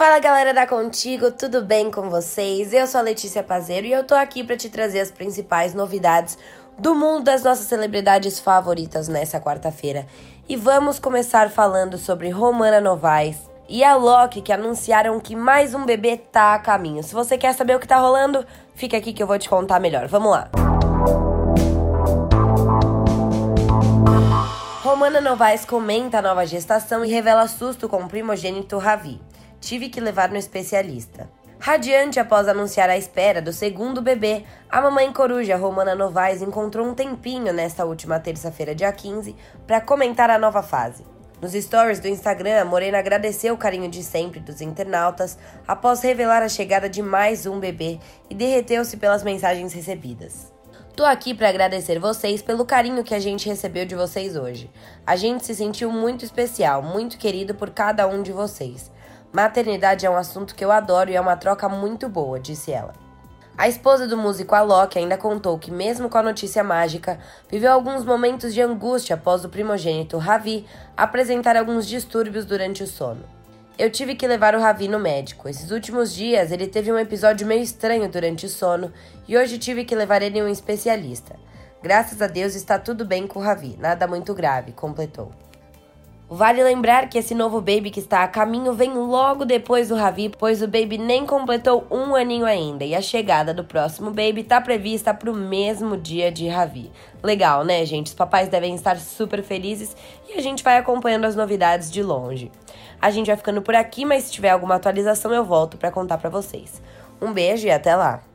Fala galera da Contigo, tudo bem com vocês? Eu sou a Letícia Pazeiro e eu tô aqui para te trazer as principais novidades do mundo das nossas celebridades favoritas nessa quarta-feira. E vamos começar falando sobre Romana Novaes e a Loki que anunciaram que mais um bebê tá a caminho. Se você quer saber o que tá rolando, fica aqui que eu vou te contar melhor. Vamos lá. Romana Novaes comenta a nova gestação e revela susto com o primogênito Ravi tive que levar no especialista. Radiante após anunciar a espera do segundo bebê, a mamãe coruja Romana Novaes encontrou um tempinho nesta última terça-feira, dia 15, para comentar a nova fase. Nos stories do Instagram, a Morena agradeceu o carinho de sempre dos internautas após revelar a chegada de mais um bebê e derreteu-se pelas mensagens recebidas. Tô aqui para agradecer vocês pelo carinho que a gente recebeu de vocês hoje. A gente se sentiu muito especial, muito querido por cada um de vocês. Maternidade é um assunto que eu adoro e é uma troca muito boa, disse ela. A esposa do músico Alok ainda contou que, mesmo com a notícia mágica, viveu alguns momentos de angústia após o primogênito Ravi apresentar alguns distúrbios durante o sono. Eu tive que levar o Ravi no médico. Esses últimos dias ele teve um episódio meio estranho durante o sono e hoje tive que levar ele em um especialista. Graças a Deus está tudo bem com o Ravi, nada muito grave, completou. Vale lembrar que esse novo baby que está a caminho vem logo depois do Ravi, pois o baby nem completou um aninho ainda e a chegada do próximo baby está prevista para o mesmo dia de Ravi. Legal, né, gente? Os papais devem estar super felizes e a gente vai acompanhando as novidades de longe. A gente vai ficando por aqui, mas se tiver alguma atualização eu volto para contar para vocês. Um beijo e até lá!